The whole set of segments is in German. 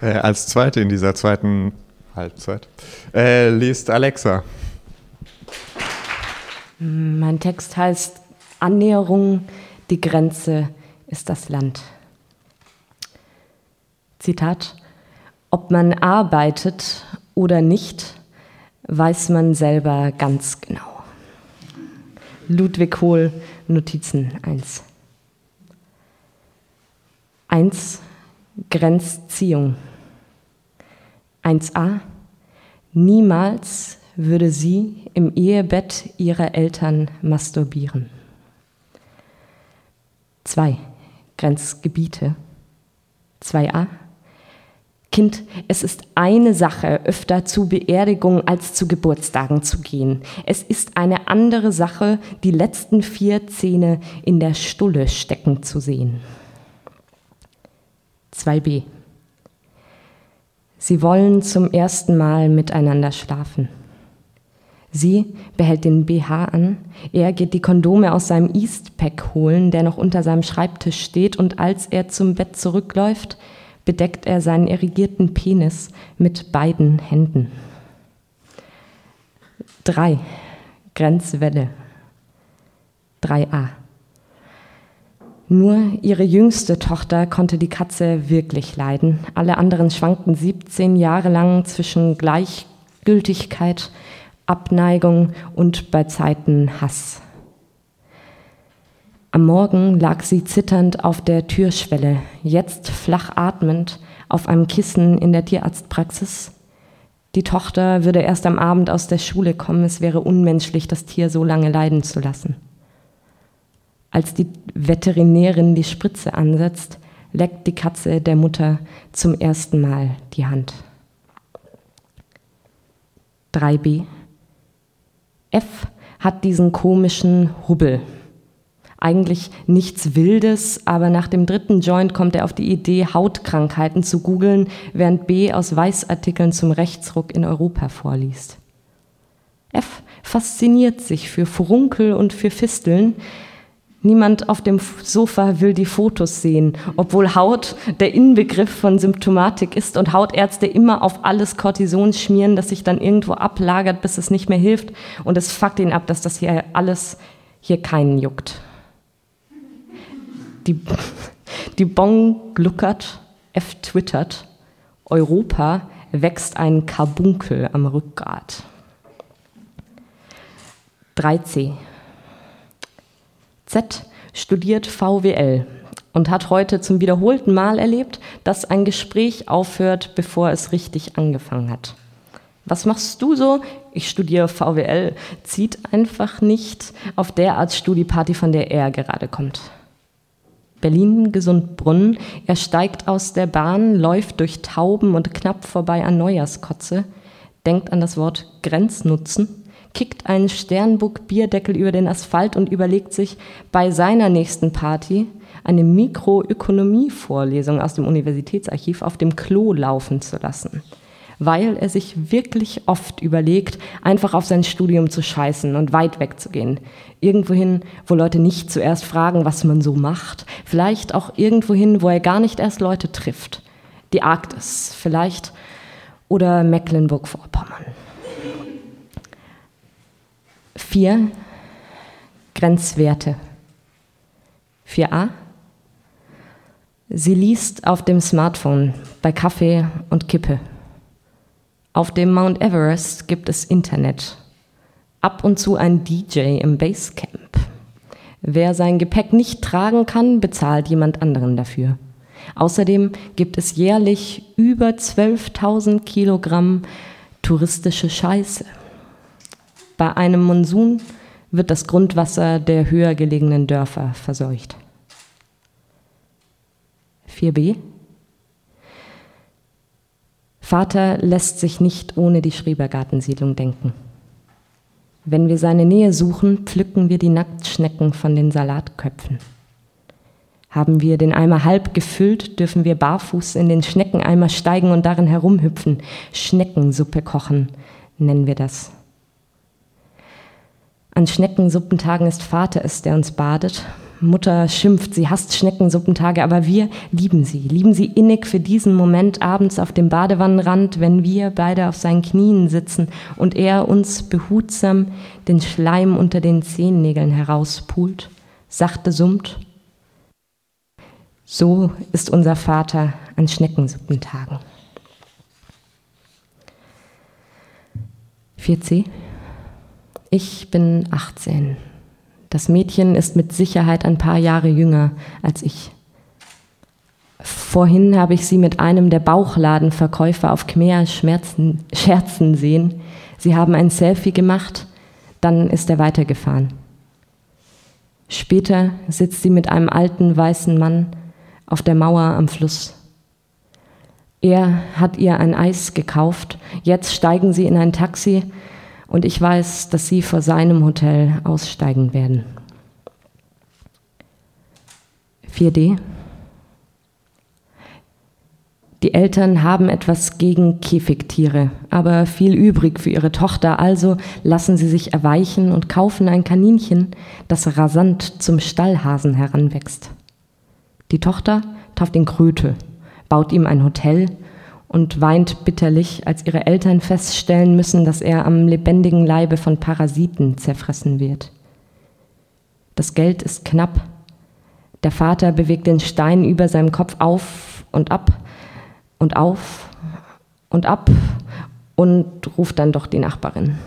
Äh, als zweite in dieser zweiten Halbzeit äh, liest Alexa. Mein Text heißt Annäherung, die Grenze ist das Land. Zitat, ob man arbeitet oder nicht, weiß man selber ganz genau. Ludwig Hohl, Notizen 1. 1. Grenzziehung. 1a. Niemals würde sie im Ehebett ihrer Eltern masturbieren. 2. Grenzgebiete. 2a. Kind, es ist eine Sache, öfter zu Beerdigungen als zu Geburtstagen zu gehen. Es ist eine andere Sache, die letzten vier Zähne in der Stulle stecken zu sehen. 2b. Sie wollen zum ersten Mal miteinander schlafen. Sie behält den BH an, er geht die Kondome aus seinem Eastpack holen, der noch unter seinem Schreibtisch steht, und als er zum Bett zurückläuft, bedeckt er seinen irrigierten Penis mit beiden Händen. 3. Grenzwelle. 3a. Nur ihre jüngste Tochter konnte die Katze wirklich leiden. Alle anderen schwankten 17 Jahre lang zwischen Gleichgültigkeit, Abneigung und bei Zeiten Hass. Am Morgen lag sie zitternd auf der Türschwelle, jetzt flach atmend auf einem Kissen in der Tierarztpraxis. Die Tochter würde erst am Abend aus der Schule kommen, es wäre unmenschlich, das Tier so lange leiden zu lassen. Als die Veterinärin die Spritze ansetzt, leckt die Katze der Mutter zum ersten Mal die Hand. 3b. F hat diesen komischen Hubbel. Eigentlich nichts Wildes, aber nach dem dritten Joint kommt er auf die Idee, Hautkrankheiten zu googeln, während B aus Weißartikeln zum Rechtsruck in Europa vorliest. F fasziniert sich für Furunkel und für Fisteln, Niemand auf dem Sofa will die Fotos sehen, obwohl Haut der Inbegriff von Symptomatik ist und Hautärzte immer auf alles Cortison schmieren, das sich dann irgendwo ablagert, bis es nicht mehr hilft. Und es fuckt ihn ab, dass das hier alles hier keinen juckt. Die, die Bong gluckert, F twittert, Europa wächst ein Karbunkel am Rückgrat. 3c. Z studiert VWL und hat heute zum wiederholten Mal erlebt, dass ein Gespräch aufhört, bevor es richtig angefangen hat. Was machst du so? Ich studiere VWL. Zieht einfach nicht auf der Art Studieparty, von der er gerade kommt. Berlin Gesundbrunnen. Er steigt aus der Bahn, läuft durch Tauben und knapp vorbei an Neujahrskotze, denkt an das Wort Grenznutzen kickt einen Sternburg-Bierdeckel über den Asphalt und überlegt sich bei seiner nächsten Party eine Mikroökonomie-Vorlesung aus dem Universitätsarchiv auf dem Klo laufen zu lassen, weil er sich wirklich oft überlegt, einfach auf sein Studium zu scheißen und weit wegzugehen. Irgendwohin, wo Leute nicht zuerst fragen, was man so macht. Vielleicht auch irgendwohin, wo er gar nicht erst Leute trifft. Die Arktis, vielleicht. Oder Mecklenburg-Vorpommern. 4. Grenzwerte. 4a. Sie liest auf dem Smartphone bei Kaffee und Kippe. Auf dem Mount Everest gibt es Internet. Ab und zu ein DJ im Basecamp. Wer sein Gepäck nicht tragen kann, bezahlt jemand anderen dafür. Außerdem gibt es jährlich über 12.000 Kilogramm touristische Scheiße. Bei einem Monsun wird das Grundwasser der höher gelegenen Dörfer verseucht. 4b. Vater lässt sich nicht ohne die Schrebergartensiedlung denken. Wenn wir seine Nähe suchen, pflücken wir die Nacktschnecken von den Salatköpfen. Haben wir den Eimer halb gefüllt, dürfen wir barfuß in den Schneckeneimer steigen und darin herumhüpfen. Schneckensuppe kochen, nennen wir das. An Schneckensuppentagen ist Vater es, der uns badet. Mutter schimpft, sie hasst Schneckensuppentage, aber wir lieben sie, lieben sie innig für diesen Moment abends auf dem Badewannenrand, wenn wir beide auf seinen Knien sitzen und er uns behutsam den Schleim unter den Zehennägeln herauspult, sachte summt. So ist unser Vater an Schneckensuppentagen. 4c. Ich bin 18. Das Mädchen ist mit Sicherheit ein paar Jahre jünger als ich. Vorhin habe ich sie mit einem der Bauchladenverkäufer auf Khmer Schmerzen, scherzen sehen. Sie haben ein Selfie gemacht, dann ist er weitergefahren. Später sitzt sie mit einem alten weißen Mann auf der Mauer am Fluss. Er hat ihr ein Eis gekauft, jetzt steigen sie in ein Taxi und ich weiß, dass sie vor seinem Hotel aussteigen werden. 4D. Die Eltern haben etwas gegen Käfigtiere, aber viel übrig für ihre Tochter, also lassen sie sich erweichen und kaufen ein Kaninchen, das rasant zum Stallhasen heranwächst. Die Tochter tauft ihn Kröte, baut ihm ein Hotel und weint bitterlich, als ihre Eltern feststellen müssen, dass er am lebendigen Leibe von Parasiten zerfressen wird. Das Geld ist knapp. Der Vater bewegt den Stein über seinem Kopf auf und ab und auf und ab und ruft dann doch die Nachbarin.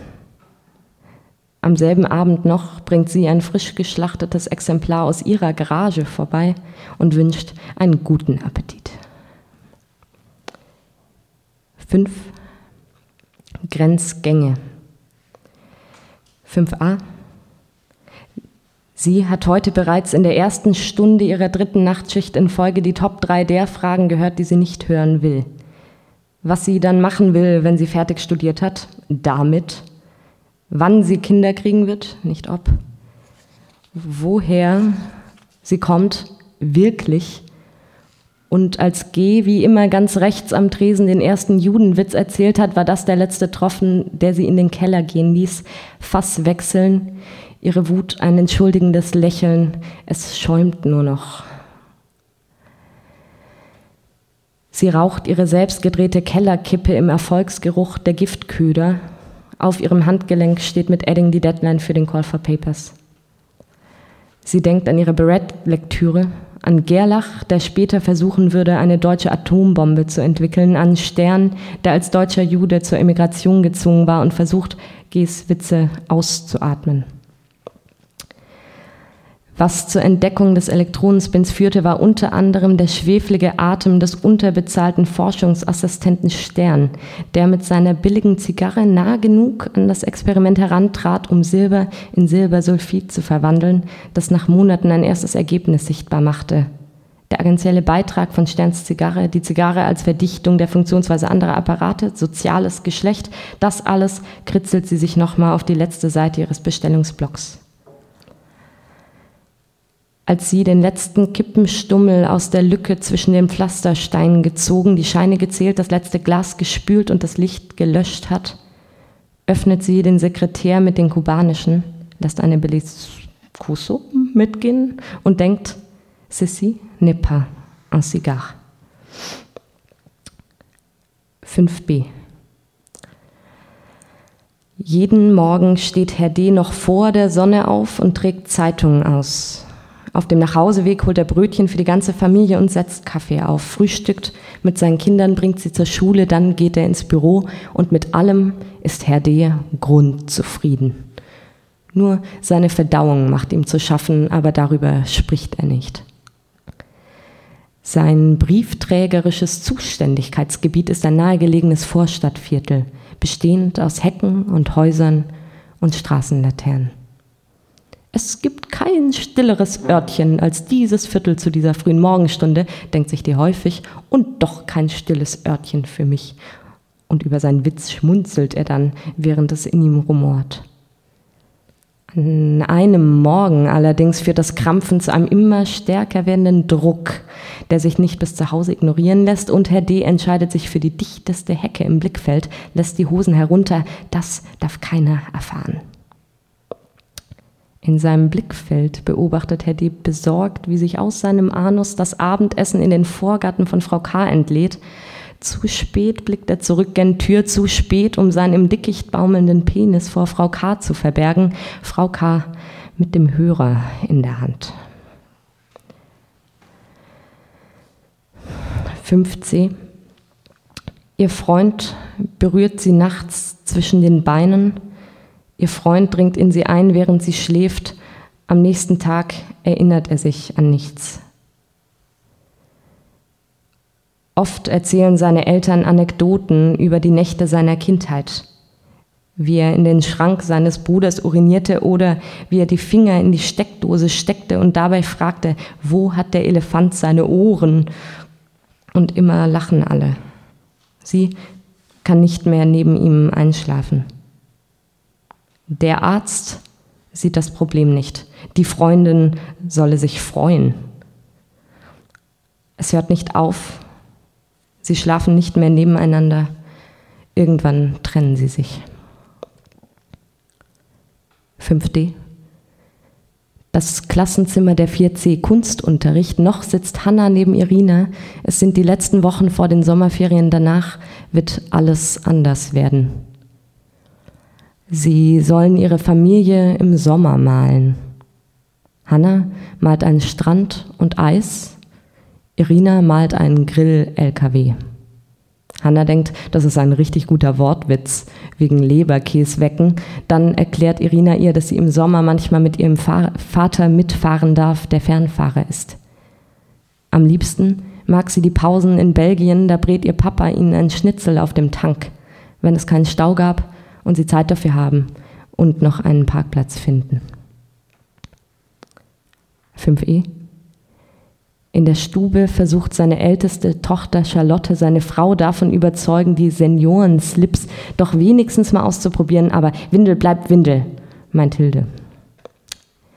Am selben Abend noch bringt sie ein frisch geschlachtetes Exemplar aus ihrer Garage vorbei und wünscht einen guten Appetit. 5 Grenzgänge. 5a. Sie hat heute bereits in der ersten Stunde ihrer dritten Nachtschicht in Folge die Top 3 der Fragen gehört, die sie nicht hören will. Was sie dann machen will, wenn sie fertig studiert hat, damit. Wann sie Kinder kriegen wird, nicht ob. Woher sie kommt, wirklich und als G wie immer ganz rechts am Tresen den ersten Judenwitz erzählt hat, war das der letzte Tropfen, der sie in den Keller gehen ließ. Fass wechseln, ihre Wut ein entschuldigendes Lächeln, es schäumt nur noch. Sie raucht ihre selbstgedrehte Kellerkippe im Erfolgsgeruch der Giftköder. Auf ihrem Handgelenk steht mit Edding die Deadline für den Call for Papers. Sie denkt an ihre Barrett-Lektüre an Gerlach, der später versuchen würde, eine deutsche Atombombe zu entwickeln, an Stern, der als deutscher Jude zur Emigration gezwungen war und versucht, Gs Witze auszuatmen. Was zur Entdeckung des Elektronenspins führte, war unter anderem der schweflige Atem des unterbezahlten Forschungsassistenten Stern, der mit seiner billigen Zigarre nah genug an das Experiment herantrat, um Silber in Silbersulfid zu verwandeln, das nach Monaten ein erstes Ergebnis sichtbar machte. Der agentielle Beitrag von Sterns Zigarre, die Zigarre als Verdichtung der Funktionsweise anderer Apparate, soziales Geschlecht, das alles kritzelt sie sich nochmal auf die letzte Seite ihres Bestellungsblocks als sie den letzten Kippenstummel aus der Lücke zwischen den Pflastersteinen gezogen, die Scheine gezählt, das letzte Glas gespült und das Licht gelöscht hat, öffnet sie den Sekretär mit den kubanischen, lässt eine Beliscuso mitgehen und denkt, ceci n'est pas un cigare. 5b. Jeden Morgen steht Herr D. noch vor der Sonne auf und trägt Zeitungen aus. Auf dem Nachhauseweg holt er Brötchen für die ganze Familie und setzt Kaffee auf, frühstückt mit seinen Kindern, bringt sie zur Schule, dann geht er ins Büro und mit allem ist Herr D. grundzufrieden. Nur seine Verdauung macht ihm zu schaffen, aber darüber spricht er nicht. Sein briefträgerisches Zuständigkeitsgebiet ist ein nahegelegenes Vorstadtviertel, bestehend aus Hecken und Häusern und Straßenlaternen. Es gibt kein stilleres Örtchen als dieses Viertel zu dieser frühen Morgenstunde, denkt sich die häufig, und doch kein stilles Örtchen für mich. Und über seinen Witz schmunzelt er dann, während es in ihm rumort. An einem Morgen allerdings führt das Krampfen zu einem immer stärker werdenden Druck, der sich nicht bis zu Hause ignorieren lässt, und Herr D. entscheidet sich für die dichteste Hecke im Blickfeld, lässt die Hosen herunter, das darf keiner erfahren. In seinem Blickfeld beobachtet Herr Dieb besorgt, wie sich aus seinem Anus das Abendessen in den Vorgarten von Frau K. entlädt. Zu spät blickt er zurück gen Tür, zu spät, um seinen im Dickicht baumelnden Penis vor Frau K. zu verbergen. Frau K. mit dem Hörer in der Hand. 5c. Ihr Freund berührt sie nachts zwischen den Beinen Ihr Freund dringt in sie ein, während sie schläft. Am nächsten Tag erinnert er sich an nichts. Oft erzählen seine Eltern Anekdoten über die Nächte seiner Kindheit, wie er in den Schrank seines Bruders urinierte oder wie er die Finger in die Steckdose steckte und dabei fragte, wo hat der Elefant seine Ohren? Und immer lachen alle. Sie kann nicht mehr neben ihm einschlafen. Der Arzt sieht das Problem nicht. Die Freundin solle sich freuen. Es hört nicht auf. Sie schlafen nicht mehr nebeneinander. Irgendwann trennen sie sich. 5d. Das Klassenzimmer der 4c Kunstunterricht. Noch sitzt Hanna neben Irina. Es sind die letzten Wochen vor den Sommerferien. Danach wird alles anders werden. Sie sollen ihre Familie im Sommer malen. Hanna malt einen Strand und Eis. Irina malt einen Grill-LKW. Hanna denkt, das ist ein richtig guter Wortwitz wegen Leberkäse wecken. Dann erklärt Irina ihr, dass sie im Sommer manchmal mit ihrem Vater mitfahren darf, der Fernfahrer ist. Am liebsten mag sie die Pausen in Belgien, da brät ihr Papa ihnen ein Schnitzel auf dem Tank. Wenn es keinen Stau gab, und sie Zeit dafür haben und noch einen Parkplatz finden. 5e. In der Stube versucht seine älteste Tochter Charlotte seine Frau davon überzeugen, die Seniorenslips doch wenigstens mal auszuprobieren, aber Windel bleibt Windel, meint Hilde.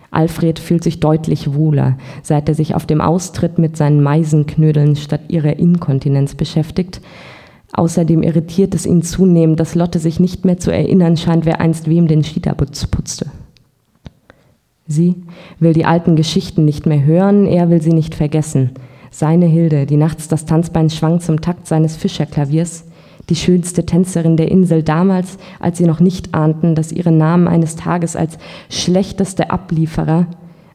Alfred fühlt sich deutlich wohler, seit er sich auf dem Austritt mit seinen Meisenknödeln statt ihrer Inkontinenz beschäftigt, Außerdem irritiert es ihn zunehmend, dass Lotte sich nicht mehr zu erinnern scheint, wer einst wem den Cheetah-Putz putzte. Sie will die alten Geschichten nicht mehr hören, er will sie nicht vergessen. Seine Hilde, die nachts das Tanzbein schwang zum Takt seines Fischerklaviers, die schönste Tänzerin der Insel damals, als sie noch nicht ahnten, dass ihre Namen eines Tages als schlechteste Ablieferer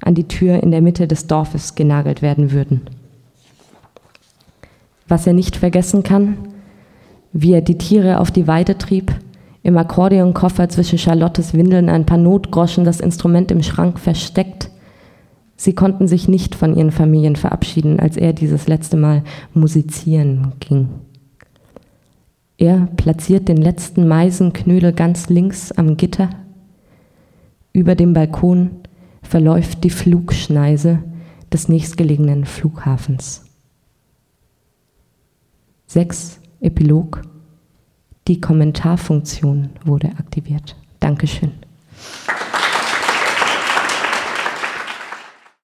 an die Tür in der Mitte des Dorfes genagelt werden würden. Was er nicht vergessen kann, wie er die Tiere auf die Weide trieb, im Akkordeonkoffer zwischen Charlottes Windeln ein paar Notgroschen, das Instrument im Schrank versteckt. Sie konnten sich nicht von ihren Familien verabschieden, als er dieses letzte Mal musizieren ging. Er platziert den letzten Meisenknödel ganz links am Gitter. Über dem Balkon verläuft die Flugschneise des nächstgelegenen Flughafens. Sechs Epilog. Die Kommentarfunktion wurde aktiviert. Dankeschön.